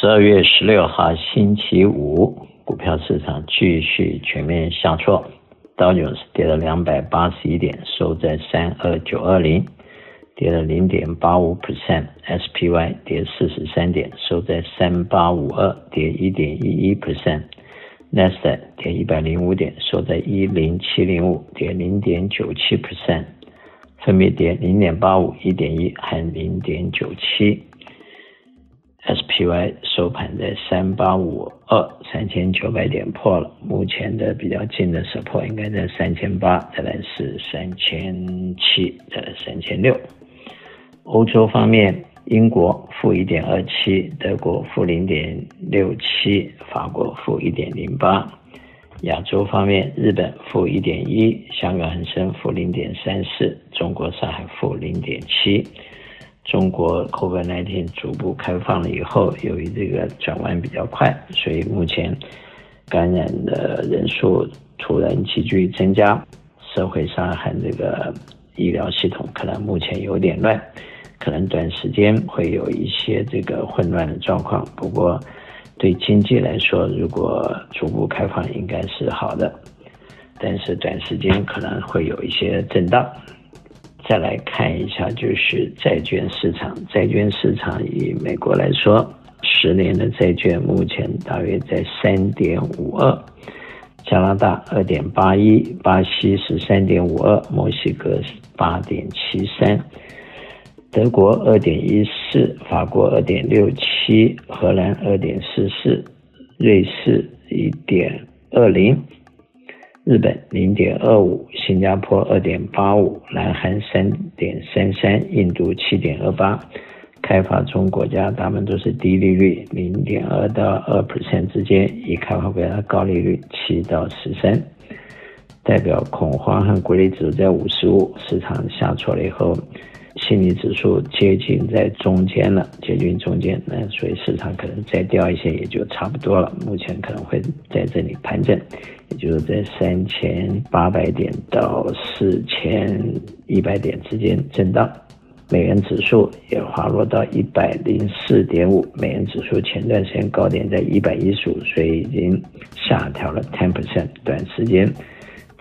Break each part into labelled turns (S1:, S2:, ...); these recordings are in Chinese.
S1: 十二月十六号星期五，股票市场继续全面下挫，道琼斯跌了两百八十一点，收在三二九二零，跌了零点八五 percent；SPY 跌四十三点，收在三八五二，跌一点一一 percent；Nasdaq 跌一百零五点，收在一零七零五，跌零点九七 percent，分别跌零点八五、一点一和零点九七。SPY 收盘在三八五二，三千九百点破了，目前的比较近的 support 应该在三千八，再来是三千七，再来三千六。欧洲方面，英国负一点二七，德国负零点六七，法国负一点零八。亚洲方面，日本负一点一，香港恒生负零点三四，中国上海负零点七。中国 COVID-19 逐步开放了以后，由于这个转弯比较快，所以目前感染的人数突然急剧增加，社会上和这个医疗系统可能目前有点乱，可能短时间会有一些这个混乱的状况。不过对经济来说，如果逐步开放应该是好的，但是短时间可能会有一些震荡。再来看一下，就是债券市场。债券市场以美国来说，十年的债券目前大约在三点五二，加拿大二点八一，巴西是三点五二，墨西哥是八点七三，德国二点一四，法国二点六七，荷兰二点四四，瑞士一点二零。日本零点二五，新加坡二点八五，南韩三点三三，印度七点二八，开发中国家大部分都是低利率，零点二到二 percent 之间，以开发国家高利率七到十三，代表恐慌和国力指数在五十五，市场下挫了以后。心理指数接近在中间了，接近中间，那所以市场可能再掉一些也就差不多了。目前可能会在这里盘整，也就是在三千八百点到四千一百点之间震荡。美元指数也滑落到一百零四点五，美元指数前段时间高点在一百一十五，所以已经下调了 ten percent，短时间。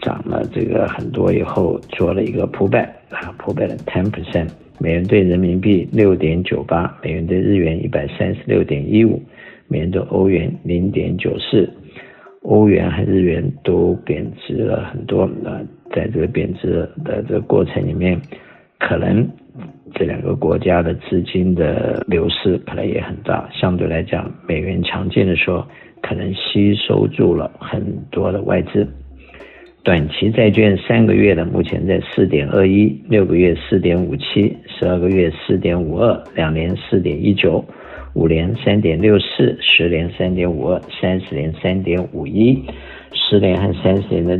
S1: 涨了这个很多以后，做了一个铺盖啊，铺盖了 ten percent。美元兑人民币六点九八，美元兑日元一百三十六点一五，美元兑欧元零点九四，欧元和日元都贬值了很多啊。在这个贬值的这个过程里面，可能这两个国家的资金的流失可能也很大。相对来讲，美元强劲的时候，可能吸收住了很多的外资。短期债券三个月的目前在四点二一，六个月四点五七，十二个月四点五二，两年四点一九，五年三点六四，十年三点五二，三十年三点五一，十年和三十年的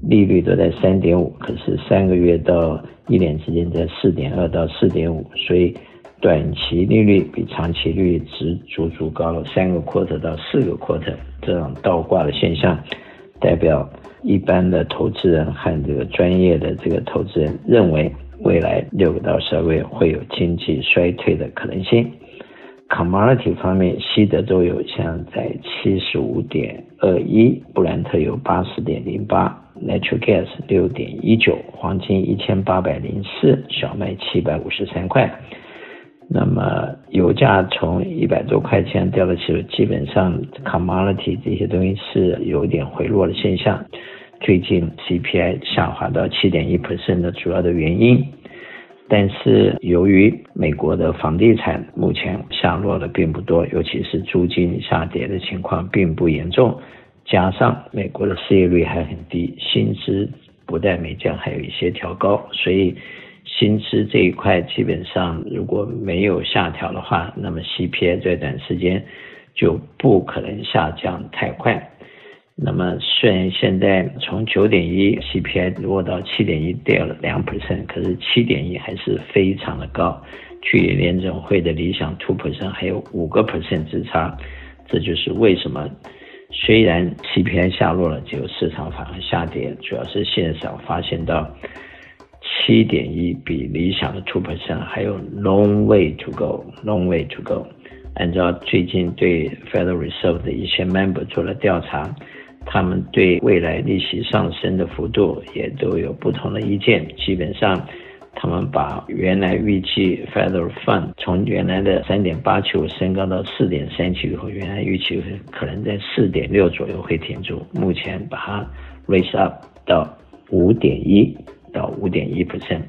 S1: 利率都在三点五，可是三个月到一年之间在四点二到四点五，所以短期利率比长期利率值足足高了三个 quarter 到四个 quarter，这种倒挂的现象。代表。一般的投资人和这个专业的这个投资人认为，未来六个到十二个月会有经济衰退的可能性。Commodity 方面，西德州油像在七十五点二一，布兰特油八十点零八，Natural Gas 六点一九，黄金一千八百零四，小麦七百五十三块。那么油价从一百多块钱掉了起来，基本上 commodity 这些东西是有点回落的现象。最近 CPI 下滑到七点一 percent 的主要的原因，但是由于美国的房地产目前下落的并不多，尤其是租金下跌的情况并不严重，加上美国的失业率还很低，薪资不但没降，还有一些调高，所以。薪资这一块基本上如果没有下调的话，那么 CPI 在短时间就不可能下降太快。那么虽然现在从九点一 CPI 落到七点一，掉了两 percent，可是七点一还是非常的高，距离联准会的理想 two percent 还有五个 percent 之差。这就是为什么虽然 CPI 下落了，结果市场反而下跌，主要是现场发现到。七点一比理想的 two percent 还有 long way to go，long way to go。按照最近对 Federal Reserve 的一些 member 做了调查，他们对未来利息上升的幅度也都有不同的意见。基本上，他们把原来预计 Federal Fund 从原来的三点八七五升高到四点三七以后，原来预期可能在四点六左右会停住，目前把它 raise up 到五点一到五点一 percent。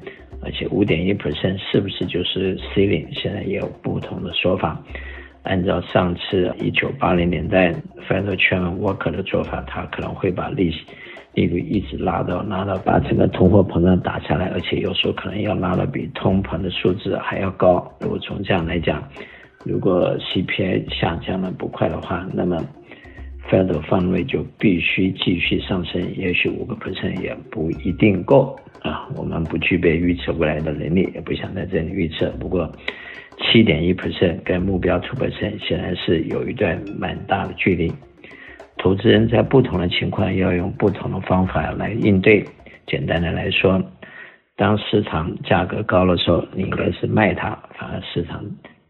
S1: 而且五点一 percent 是不是就是 ceiling？现在也有不同的说法。按照上次一九八零年代 Federal Chairman Walker 的做法，他可能会把利息利率一直拉到拉到把整个通货膨胀打下来，而且有时候可能要拉到比通膨的数字还要高。如果从这样来讲，如果 CPI 下降的不快的话，那么 Federal Fund Rate 就必须继续上升，也许五个 percent 也不一定够。啊，我们不具备预测未来的能力，也不想在这里预测。不过，七点一 percent 跟目标 two percent 显然是有一段蛮大的距离。投资人在不同的情况要用不同的方法来应对。简单的来说，当市场价格高的时候，你应该是卖它；反而市场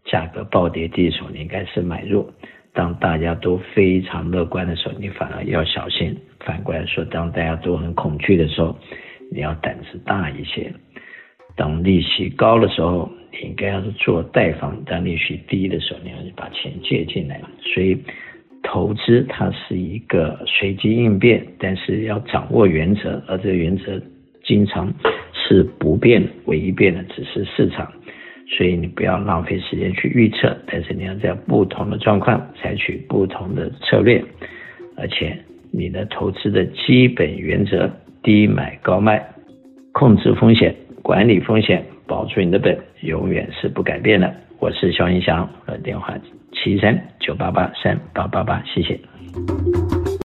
S1: 价格暴跌低的时候，你应该是买入。当大家都非常乐观的时候，你反而要小心。反过来说，当大家都很恐惧的时候，你要胆子大一些。当利息高的时候，你应该要是做贷房；当利息低的时候，你要把钱借进来。所以，投资它是一个随机应变，但是要掌握原则，而这个原则经常是不变，唯一变的只是市场。所以你不要浪费时间去预测，但是你要在不同的状况采取不同的策略，而且你的投资的基本原则。低买高卖，控制风险，管理风险，保住你的本，永远是不改变的。我是肖云祥，我的电话七三九八八三八八八，谢谢。